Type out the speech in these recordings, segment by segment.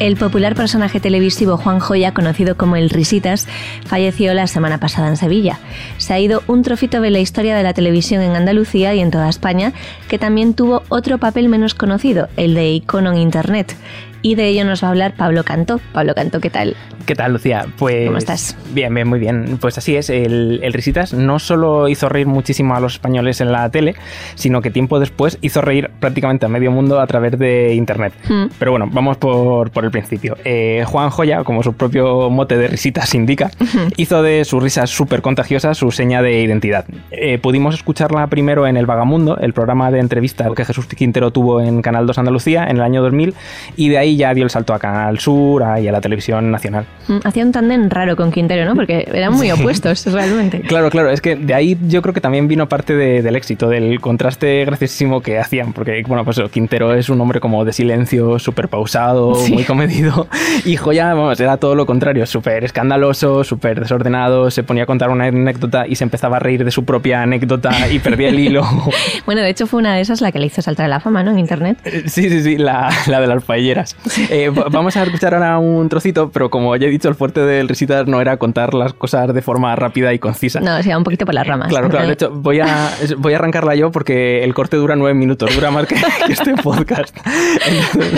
El popular personaje televisivo Juan Joya, conocido como el Risitas, falleció la semana pasada en Sevilla. Se ha ido un trocito de la historia de la televisión en Andalucía y en toda España, que también tuvo otro papel menos conocido, el de icono en Internet y de ello nos va a hablar Pablo Canto. Pablo Canto, ¿qué tal? ¿Qué tal, Lucía? Pues, ¿Cómo estás? Bien, bien, muy bien. Pues así es, el, Risitas no solo hizo reír muchísimo a los españoles en la tele, sino que tiempo después hizo reír prácticamente a medio mundo a través de Internet. Hmm. Pero bueno, vamos por, el principio. Eh, Juan Joya, como su propio mote de Risitas indica, hizo de sus risas súper contagiosas su seña de identidad. Eh, pudimos escucharla primero en El Vagamundo, el programa de entrevista que Jesús Quintero tuvo en Canal 2 Andalucía en el año 2000, y de ahí ya dio el salto a Canal Sur y a la televisión nacional. Mm, hacía un tándem raro con Quintero, ¿no? Porque eran muy opuestos realmente. Claro, claro, es que de ahí yo creo que también vino parte del éxito, del contraste graciosísimo que hacían, porque bueno, pues Quintero es un hombre como de silencio, súper pausado, muy comedido, y Joya, vamos, era todo lo contrario, súper escandaloso, súper desordenado, se ponía a contar una anécdota y se empezaba a reír de su propia anécdota y perdía el hilo. bueno, de hecho fue una de esas la que le hizo saltar a la fama, ¿no? En internet. Eh, sí, sí, sí, la, la de las paelleras. Eh, vamos a escuchar ahora un trocito, pero como ya he dicho, el fuerte del Risitas no era contar las cosas de forma rápida y concisa. No, o sea, un poquito por las ramas. Claro, claro. De hecho, voy a, voy a arrancarla yo porque el corte dura nueve minutos, dura más que, este podcast.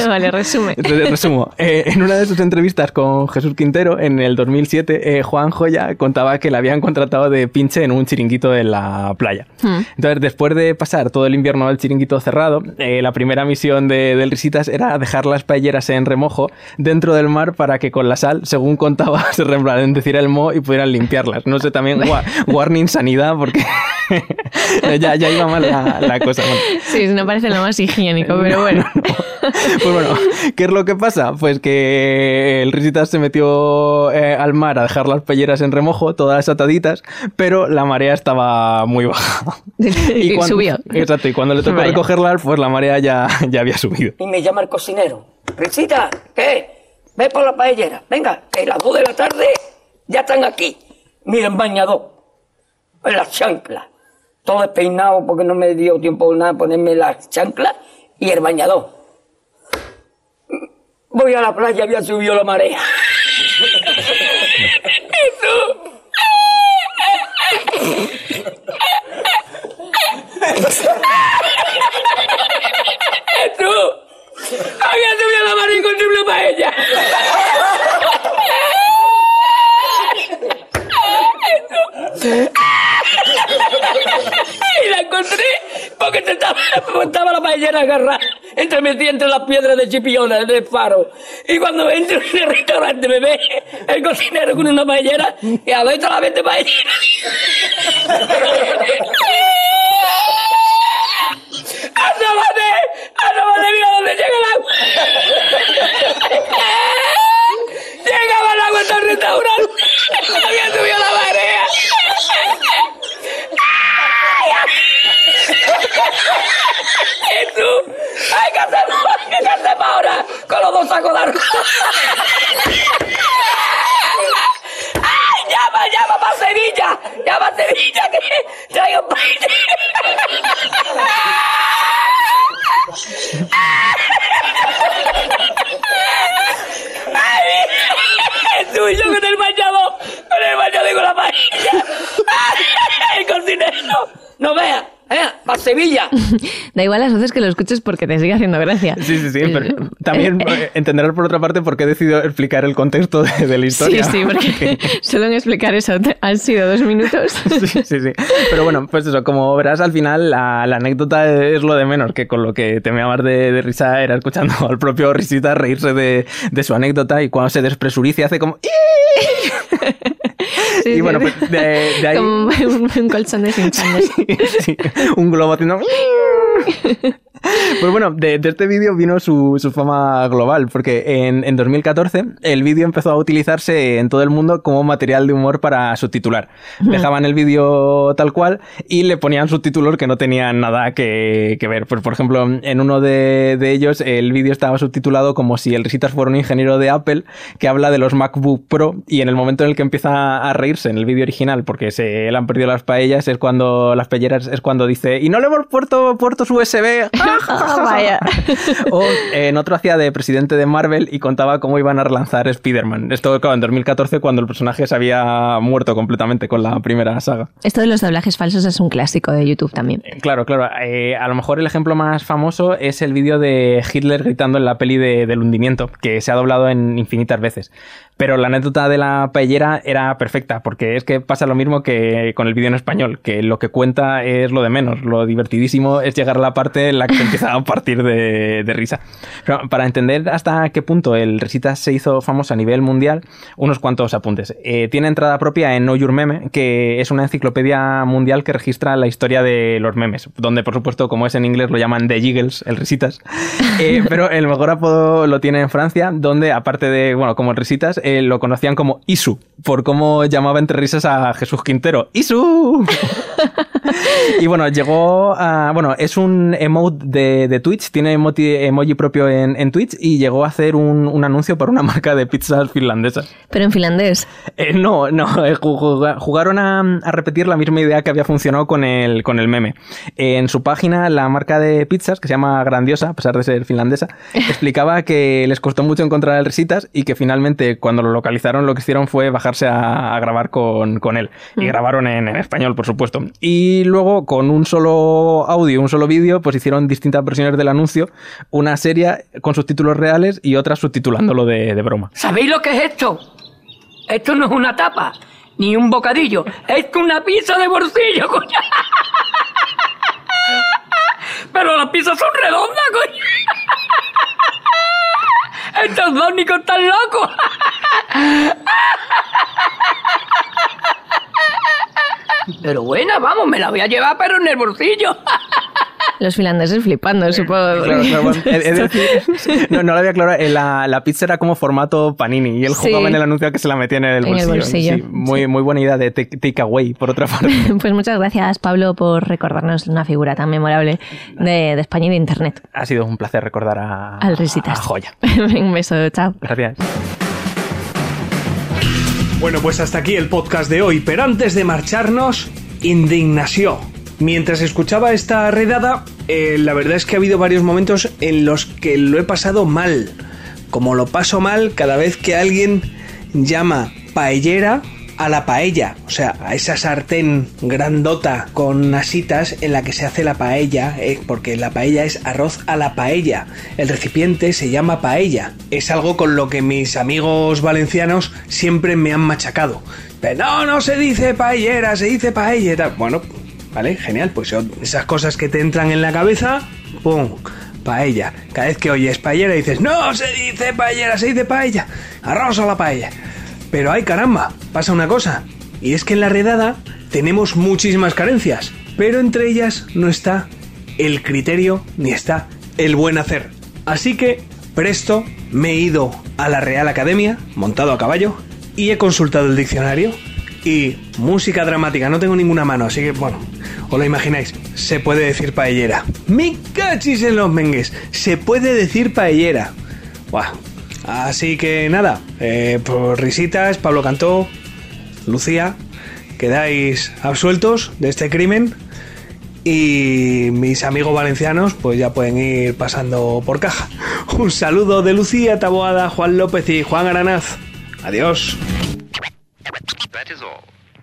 vale, resume. resumo. Eh, en una de sus entrevistas con Jesús Quintero, en el 2007, eh, Juan Joya contaba que le habían contratado de pinche en un chiringuito en la playa. Hmm. Entonces, después de pasar todo el invierno al chiringuito cerrado, la primera misión de, del Risitas era dejar las paelleras en remojo dentro del mar para que con la sal, según contaba, se en decir el mo y pudieran limpiarlas. No sé, también warning sanidad porque ya, ya iba mal la, cosa. Sí, no parece lo más higiénico, pero bueno. Pues bueno, ¿qué es lo que pasa? Pues que el Risitas se metió eh, al mar a dejar las pelleras en remojo, todas ataditas, pero la marea estaba muy baja. Y, subió. Exacto, y cuando le tocó recogerlas, pues la marea ya, ya había subido. Y me llama el cocinero. Risita, ¿qué? Ve por la paellera. Venga, que las dos de la tarde ya están aquí. Miren, bañador. En las chanclas. Todo despeinado porque no me dio tiempo nada ponerme las chanclas y el bañador. Voy a la playa, había subido la marea. Había subido la mano incontrible para ella. y la encontré porque estaba, estaba la paellera agarrada entre mis entre las piedras de chipiona del faro. Y cuando entro en el restaurante me ve el cocinero con una paellera y a la la vez paellera. ¡Asómate! ¡Asómate! ¡Mira dónde llega el agua! ¡Llegaba el agua hasta el restaurante! ¡Había subido la marea! ¿Y tú? ¡Hay que hacerlo! ¿Qué hacemos ahora? Con los dos sacos de arroz. ¡Ay, llama, llama para Sevilla! ¡Llama a Sevilla que traigo país! ¡Ay! ¡Tuyo con el bañador! ¡Con el bañador y con la paella! ¡El cocinero! ¡No veas! ¿Eh? ¡Para Sevilla! da igual las veces que lo escuches porque te sigue haciendo gracia. Sí, sí, sí. Pero también eh, entenderás por otra parte por qué he decidido explicar el contexto de, la historia. Sí, sí, porque solo en explicar eso han sido dos minutos. sí, sí, sí. Pero bueno, pues eso, como verás al final, la, anécdota es lo de menos, que con lo que te me de, de risa era escuchando al propio Risita reírse de, de su anécdota y cuando se despresuriza hace como... y bueno, pues de, ahí... Como un, colchón de sí, un globo haciendo... Pues bueno, de, este vídeo vino su, fama global, porque en, en 2014 el vídeo empezó a utilizarse en todo el mundo como material de humor para subtitular. Dejaban el vídeo tal cual y le ponían subtítulos que no tenían nada que, ver. Pues, por ejemplo, en uno de, ellos el vídeo estaba subtitulado como si el Risitas fuera un ingeniero de Apple que habla de los MacBook Pro y en el momento en el que empieza a reírse en el vídeo original porque se le han perdido las paellas es cuando las pelleras es cuando dice y no le hemos puesto puertos USB. Vaya. o en otro hacía de presidente de Marvel y contaba cómo iban a relanzar Spider-Man. Esto, claro, en 2014 cuando el personaje se había muerto completamente con la primera saga. Esto de los doblajes falsos es un clásico de YouTube también. Eh, claro, claro. Eh, a lo mejor el ejemplo más famoso es el vídeo de Hitler gritando en la peli del hundimiento, que se ha doblado en infinitas veces. Pero la anécdota de la paellera era perfecta, porque es que pasa lo mismo que con el vídeo en español, que lo que cuenta es lo de menos. Lo divertidísimo es llegar a la parte en la que empieza a partir de, risa. Pero para entender hasta qué punto el Resitas se hizo famoso a nivel mundial, unos cuantos apuntes. Eh, tiene entrada propia en Know Your Meme, que es una enciclopedia mundial que registra la historia de los memes, donde por supuesto, como es en inglés, lo llaman The Jiggles, el Risitas. Eh, pero el mejor apodo lo tiene en Francia, donde aparte de, bueno, como el Risitas, eh, lo conocían como Isu, por cómo llamaba entre risas a Jesús Quintero. ¡Isu! y bueno, llegó a. Bueno, es un emote de, Twitch, tiene emoji propio en, Twitch y llegó a hacer un, anuncio para una marca de pizzas finlandesas. ¿Pero en finlandés? Eh, no, no, eh, jugaron a, repetir la misma idea que había funcionado con el, con el meme. en su página, la marca de pizzas, que se llama Grandiosa, a pesar de ser finlandesa, explicaba que les costó mucho encontrar el Risitas y que finalmente, cuando lo localizaron, lo que hicieron fue bajarse a, grabar con, él. Y mm. grabaron en, en español, por supuesto. Y luego, con un solo audio, un solo vídeo, pues hicieron distintas versiones del anuncio, una serie con subtítulos reales y otra subtitulándolo de, de broma. ¿Sabéis lo que es esto? Esto no es una tapa, ni un bocadillo, es una pizza de bolsillo, coño. Pero las pizzas son redondas, coño. Estos dos están locos. Pero buena, vamos, me la voy a llevar, pero en el bolsillo. Los finlandeses flipando, supongo. no, no lo había claro. La, la, pizza era como formato panini y él jugaba en el anuncio que se la metía en el bolsillo. muy, muy buena idea de takeaway, por otra parte. pues muchas gracias, Pablo, por recordarnos una figura tan memorable de, España y de Internet. Ha sido un placer recordar a, Al Risitas. a Joya. un beso, chao. Gracias. Bueno, pues hasta aquí el podcast de hoy, pero antes de marcharnos, indignación. Mientras escuchaba esta redada, eh, la verdad es que ha habido varios momentos en los que lo he pasado mal. Como lo paso mal cada vez que alguien llama paellera a la paella, o sea, a esa sartén grandota con asitas en la que se hace la paella, eh, porque la paella es arroz a la paella. El recipiente se llama paella. Es algo con lo que mis amigos valencianos siempre me han machacado. Pero no, no se dice paellera, se dice paella. Bueno, vale, genial, pues esas cosas que te entran en la cabeza, ¡pum! Paella. Cada vez que oyes paellera dices, no se dice paellera, se dice paella. Arroz a la paella. Pero ay caramba, pasa una cosa, y es que en la redada tenemos muchísimas carencias, pero entre ellas no está el criterio ni está el buen hacer. Así que, presto, me he ido a la Real Academia, montado a caballo, y he consultado el diccionario. Y música dramática, no tengo ninguna mano, así que bueno, os lo imagináis, se puede decir paellera. ¡Mi cachis en los mengues! Se puede decir paellera. Buah, Así que nada, eh, por risitas, Pablo Cantó, Lucía, quedáis absueltos de este crimen y mis amigos valencianos pues ya pueden ir pasando por caja. Un saludo de Lucía Taboada, Juan López y Juan Aranaz. Adiós.